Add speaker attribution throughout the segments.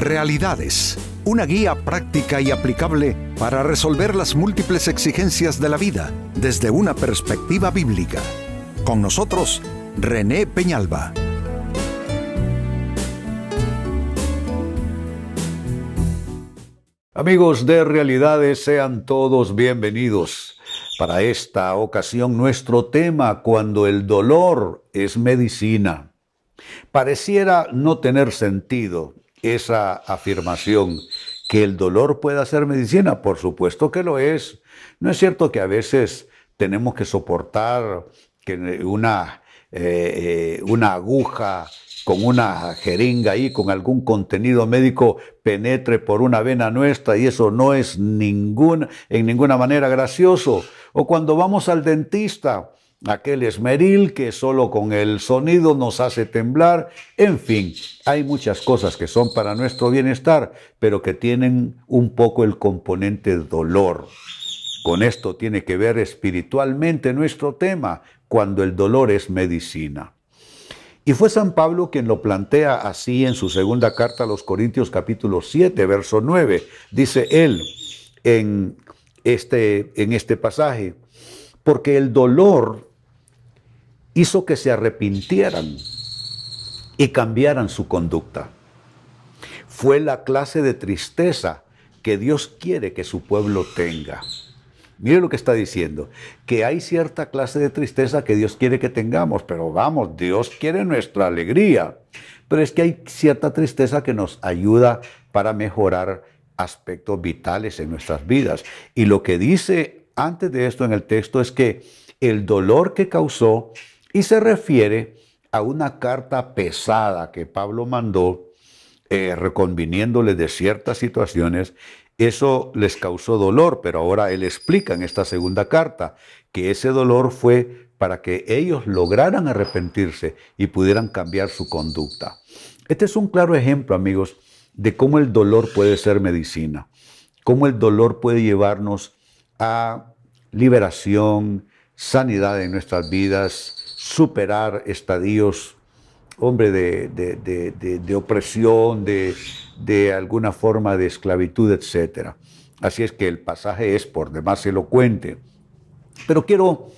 Speaker 1: Realidades, una guía práctica y aplicable para resolver las múltiples exigencias de la vida desde una perspectiva bíblica. Con nosotros, René Peñalba.
Speaker 2: Amigos de Realidades, sean todos bienvenidos. Para esta ocasión, nuestro tema, cuando el dolor es medicina. Pareciera no tener sentido esa afirmación que el dolor pueda ser medicina. Por supuesto que lo es. No es cierto que a veces tenemos que soportar que una, eh, eh, una aguja con una jeringa ahí, con algún contenido médico, penetre por una vena nuestra y eso no es ningún, en ninguna manera gracioso. O cuando vamos al dentista, aquel esmeril que solo con el sonido nos hace temblar. En fin, hay muchas cosas que son para nuestro bienestar, pero que tienen un poco el componente dolor. Con esto tiene que ver espiritualmente nuestro tema, cuando el dolor es medicina. Y fue San Pablo quien lo plantea así en su segunda carta a los Corintios capítulo 7, verso 9. Dice él en este, en este pasaje, porque el dolor hizo que se arrepintieran y cambiaran su conducta. Fue la clase de tristeza que Dios quiere que su pueblo tenga. Mire lo que está diciendo, que hay cierta clase de tristeza que Dios quiere que tengamos, pero vamos, Dios quiere nuestra alegría. Pero es que hay cierta tristeza que nos ayuda para mejorar aspectos vitales en nuestras vidas. Y lo que dice antes de esto en el texto es que el dolor que causó y se refiere a una carta pesada que Pablo mandó eh, reconviniéndole de ciertas situaciones. Eso les causó dolor, pero ahora él explica en esta segunda carta que ese dolor fue para que ellos lograran arrepentirse y pudieran cambiar su conducta. Este es un claro ejemplo, amigos, de cómo el dolor puede ser medicina, cómo el dolor puede llevarnos a liberación, sanidad en nuestras vidas, superar estadios, hombre, de, opresión, de, alguna forma de esclavitud, etc. Así es que el pasaje es por demás elocuente. Pero quiero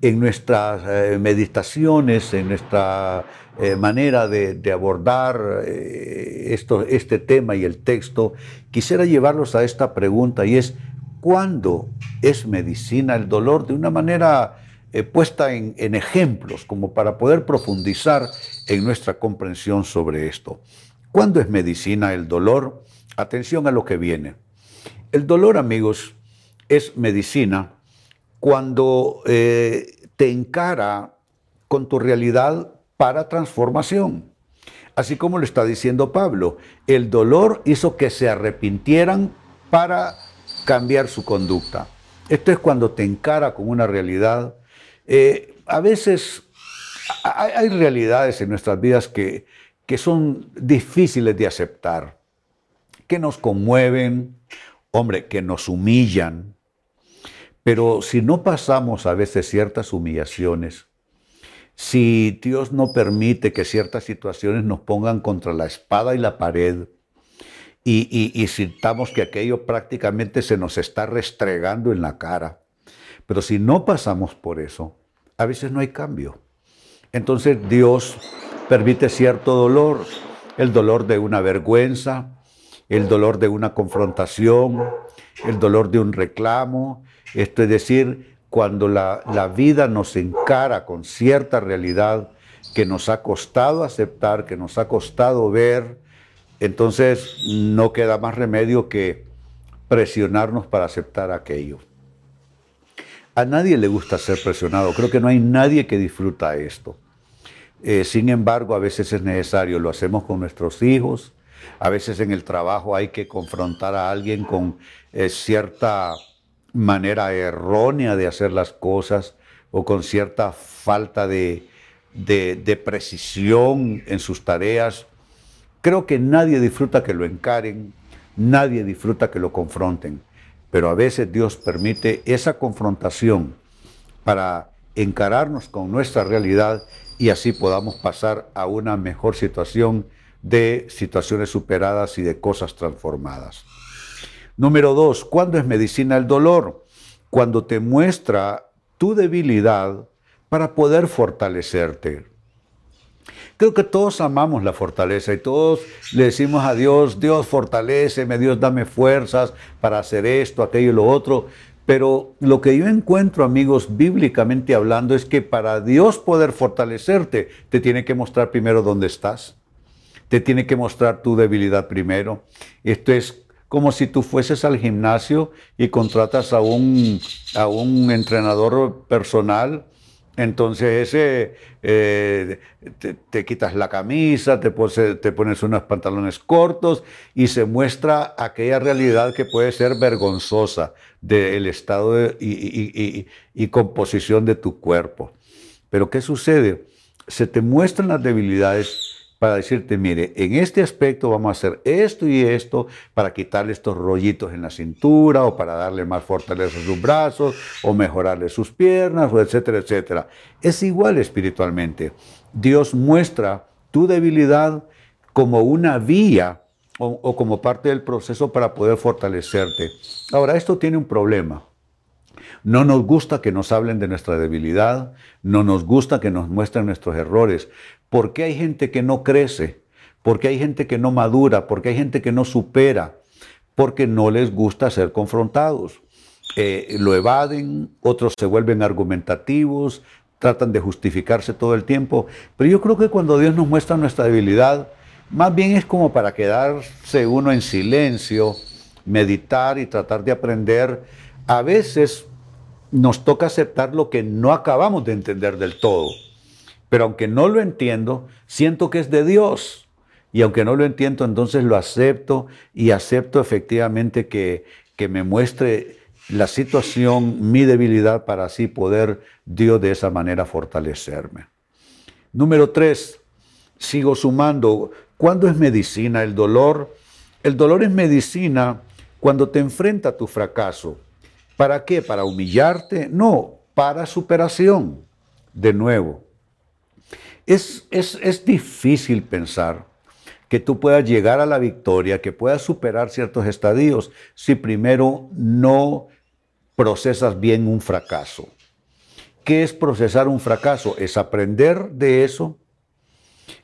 Speaker 2: en nuestras eh, meditaciones, en nuestra eh, manera de, abordar eh, esto, este tema y el texto, quisiera llevarlos a esta pregunta y es, ¿cuándo es medicina el dolor? De una manera eh, puesta en, ejemplos como para poder profundizar en nuestra comprensión sobre esto. ¿Cuándo es medicina el dolor? Atención a lo que viene. El dolor, amigos, es medicina cuando eh, te encara con tu realidad para transformación. Así como lo está diciendo Pablo, el dolor hizo que se arrepintieran para cambiar su conducta. Esto es cuando te encara con una realidad eh, a veces hay, realidades en nuestras vidas que, que son difíciles de aceptar, que nos conmueven, hombre, que nos humillan. Pero si no pasamos a veces ciertas humillaciones, si Dios no permite que ciertas situaciones nos pongan contra la espada y la pared, y, y, y, sintamos que aquello prácticamente se nos está restregando en la cara, pero si no pasamos por eso, a veces no hay cambio. Entonces Dios permite cierto dolor, el dolor de una vergüenza, el dolor de una confrontación, el dolor de un reclamo. Esto es decir, cuando la, la vida nos encara con cierta realidad que nos ha costado aceptar, que nos ha costado ver, entonces no queda más remedio que presionarnos para aceptar aquello. A nadie le gusta ser presionado. Creo que no hay nadie que disfruta esto. Eh, sin embargo, a veces es necesario. Lo hacemos con nuestros hijos. A veces en el trabajo hay que confrontar a alguien con eh, cierta manera errónea de hacer las cosas o con cierta falta de, de precisión en sus tareas. Creo que nadie disfruta que lo encaren, nadie disfruta que lo confronten pero a veces Dios permite esa confrontación para encararnos con nuestra realidad y así podamos pasar a una mejor situación de situaciones superadas y de cosas transformadas. Número dos, ¿cuándo es medicina el dolor? Cuando te muestra tu debilidad para poder fortalecerte. Creo que todos amamos la fortaleza y todos le decimos a Dios, Dios fortaleceme, Dios dame fuerzas para hacer esto, aquello y lo otro. Pero lo que yo encuentro, amigos, bíblicamente hablando, es que para Dios poder fortalecerte, te tiene que mostrar primero dónde estás. Te tiene que mostrar tu debilidad primero. Esto es como si tú fueses al gimnasio y contratas a un, a un entrenador personal entonces ese, eh, te, quitas la camisa, te, pones unos pantalones cortos y se muestra aquella realidad que puede ser vergonzosa del estado y composición de tu cuerpo. Pero ¿qué sucede? Se te muestran las debilidades para decirte, mire, en este aspecto vamos a hacer esto y esto para quitarle estos rollitos en la cintura o para darle más fortaleza a sus brazos o mejorarle sus piernas o etcétera, etcétera. Es igual espiritualmente. Dios muestra tu debilidad como una vía o, o como parte del proceso para poder fortalecerte. Ahora, esto tiene un problema. No nos gusta que nos hablen de nuestra debilidad, no nos gusta que nos muestren nuestros errores, ¿Por qué hay gente que no crece? ¿Por qué hay gente que no madura? ¿Por qué hay gente que no supera? Porque no les gusta ser confrontados. Eh, lo evaden, otros se vuelven argumentativos, tratan de justificarse todo el tiempo. Pero yo creo que cuando Dios nos muestra nuestra debilidad, más bien es como para quedarse uno en silencio, meditar y tratar de aprender. A veces nos toca aceptar lo que no acabamos de entender del todo. Pero aunque no lo entiendo, siento que es de Dios. Y aunque no lo entiendo, entonces lo acepto y acepto efectivamente que, que me muestre la situación, mi debilidad, para así poder Dios de esa manera fortalecerme. Número tres, sigo sumando. ¿Cuándo es medicina el dolor? El dolor es medicina cuando te enfrenta a tu fracaso. ¿Para qué? ¿Para humillarte? No, para superación. De nuevo, es, es, difícil pensar que tú puedas llegar a la victoria, que puedas superar ciertos estadios si primero no procesas bien un fracaso. ¿Qué es procesar un fracaso? Es aprender de eso.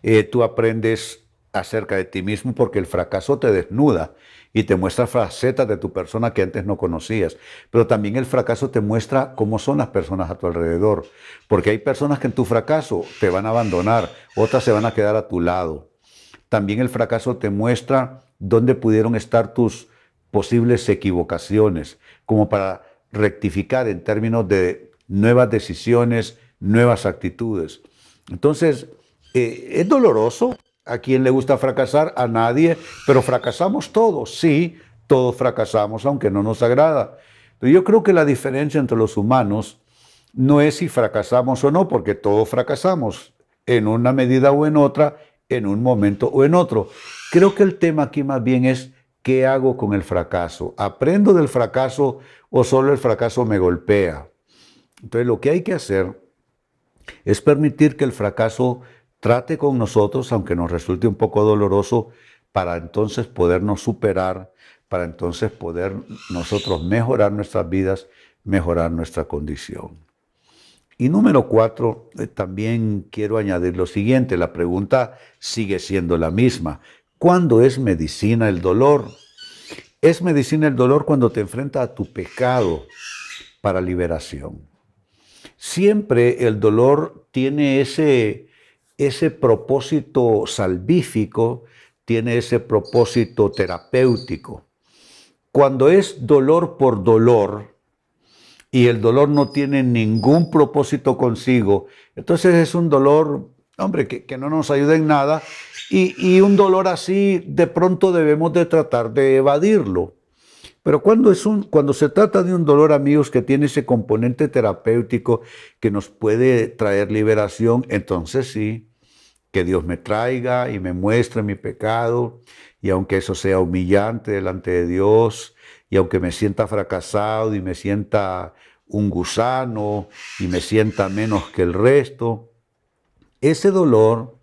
Speaker 2: Eh, tú aprendes acerca de ti mismo porque el fracaso te desnuda y te muestra facetas de tu persona que antes no conocías. Pero también el fracaso te muestra cómo son las personas a tu alrededor. Porque hay personas que en tu fracaso te van a abandonar, otras se van a quedar a tu lado. También el fracaso te muestra dónde pudieron estar tus posibles equivocaciones, como para rectificar en términos de nuevas decisiones, nuevas actitudes. Entonces, eh, es doloroso, ¿A quién le gusta fracasar? A nadie, pero fracasamos todos, sí, todos fracasamos, aunque no nos agrada. Yo creo que la diferencia entre los humanos no es si fracasamos o no, porque todos fracasamos en una medida o en otra, en un momento o en otro. Creo que el tema aquí más bien es qué hago con el fracaso. ¿Aprendo del fracaso o solo el fracaso me golpea? Entonces lo que hay que hacer es permitir que el fracaso trate con nosotros, aunque nos resulte un poco doloroso, para entonces podernos superar, para entonces poder nosotros mejorar nuestras vidas, mejorar nuestra condición. Y número cuatro, eh, también quiero añadir lo siguiente, la pregunta sigue siendo la misma. ¿Cuándo es medicina el dolor? Es medicina el dolor cuando te enfrentas a tu pecado para liberación. Siempre el dolor tiene ese, ese propósito salvífico tiene ese propósito terapéutico. Cuando es dolor por dolor y el dolor no tiene ningún propósito consigo, entonces es un dolor, hombre, que, no nos ayuda en nada y, y un dolor así de pronto debemos de tratar de evadirlo. Pero cuando, es un, cuando se trata de un dolor, amigos, que tiene ese componente terapéutico que nos puede traer liberación, entonces sí, que Dios me traiga y me muestre mi pecado, y aunque eso sea humillante delante de Dios, y aunque me sienta fracasado y me sienta un gusano y me sienta menos que el resto, ese dolor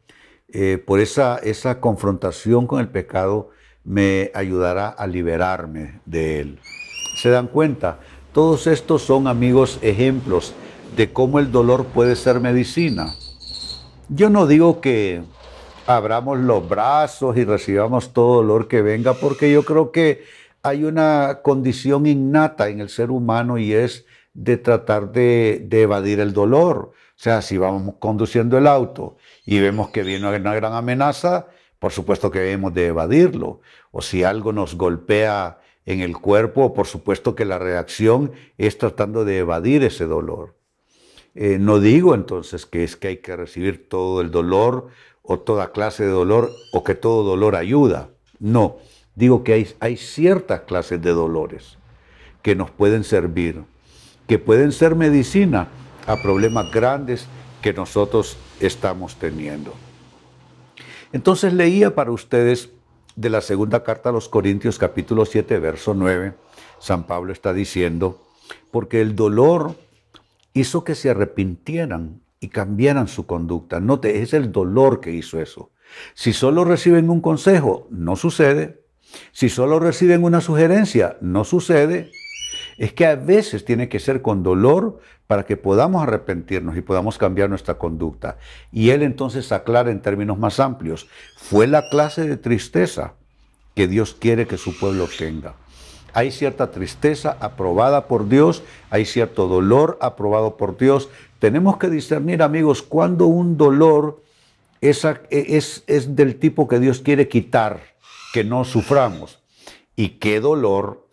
Speaker 2: eh, por esa, esa confrontación con el pecado, me ayudará a liberarme de él. ¿Se dan cuenta? Todos estos son, amigos, ejemplos de cómo el dolor puede ser medicina. Yo no digo que abramos los brazos y recibamos todo dolor que venga, porque yo creo que hay una condición innata en el ser humano y es de tratar de, evadir el dolor. O sea, si vamos conduciendo el auto y vemos que viene una gran amenaza, por supuesto que debemos de evadirlo. O si algo nos golpea en el cuerpo, por supuesto que la reacción es tratando de evadir ese dolor. Eh, no digo entonces que es que hay que recibir todo el dolor o toda clase de dolor o que todo dolor ayuda. No, digo que hay, hay ciertas clases de dolores que nos pueden servir, que pueden ser medicina a problemas grandes que nosotros estamos teniendo. Entonces leía para ustedes de la segunda carta a los Corintios capítulo 7, verso 9, San Pablo está diciendo, porque el dolor hizo que se arrepintieran y cambiaran su conducta. Note, es el dolor que hizo eso. Si solo reciben un consejo, no sucede. Si solo reciben una sugerencia, no sucede. Es que a veces tiene que ser con dolor para que podamos arrepentirnos y podamos cambiar nuestra conducta. Y él entonces aclara en términos más amplios, fue la clase de tristeza que Dios quiere que su pueblo tenga. Hay cierta tristeza aprobada por Dios, hay cierto dolor aprobado por Dios. Tenemos que discernir, amigos, cuando un dolor es, es, es del tipo que Dios quiere quitar, que no suframos, y qué dolor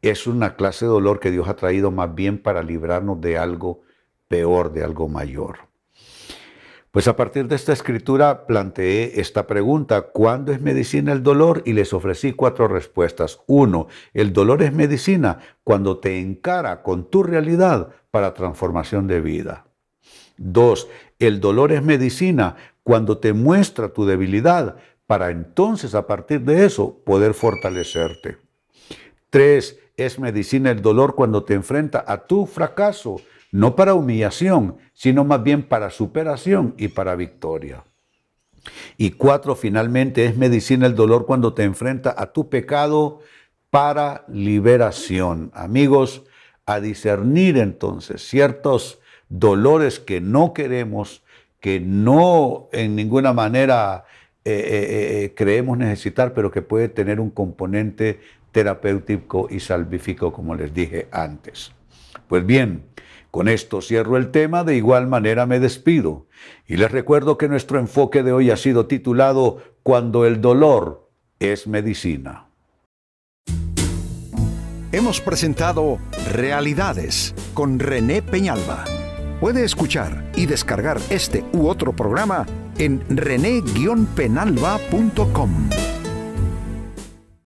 Speaker 2: es una clase de dolor que Dios ha traído más bien para librarnos de algo peor, de algo mayor. Pues a partir de esta escritura planteé esta pregunta, ¿cuándo es medicina el dolor? Y les ofrecí cuatro respuestas. Uno, el dolor es medicina cuando te encara con tu realidad para transformación de vida. Dos, el dolor es medicina cuando te muestra tu debilidad para entonces a partir de eso poder fortalecerte. Tres, es medicina el dolor cuando te enfrenta a tu fracaso, no para humillación, sino más bien para superación y para victoria. Y cuatro, finalmente, es medicina el dolor cuando te enfrenta a tu pecado para liberación. Amigos, a discernir entonces ciertos dolores que no queremos, que no en ninguna manera eh, eh, eh, creemos necesitar, pero que puede tener un componente terapéutico y salvífico, como les dije antes. Pues bien, con esto cierro el tema, de igual manera me despido. Y les recuerdo que nuestro enfoque de hoy ha sido titulado Cuando el dolor es medicina.
Speaker 1: Hemos presentado Realidades con René Peñalba. Puede escuchar y descargar este u otro programa en rene-penalba.com.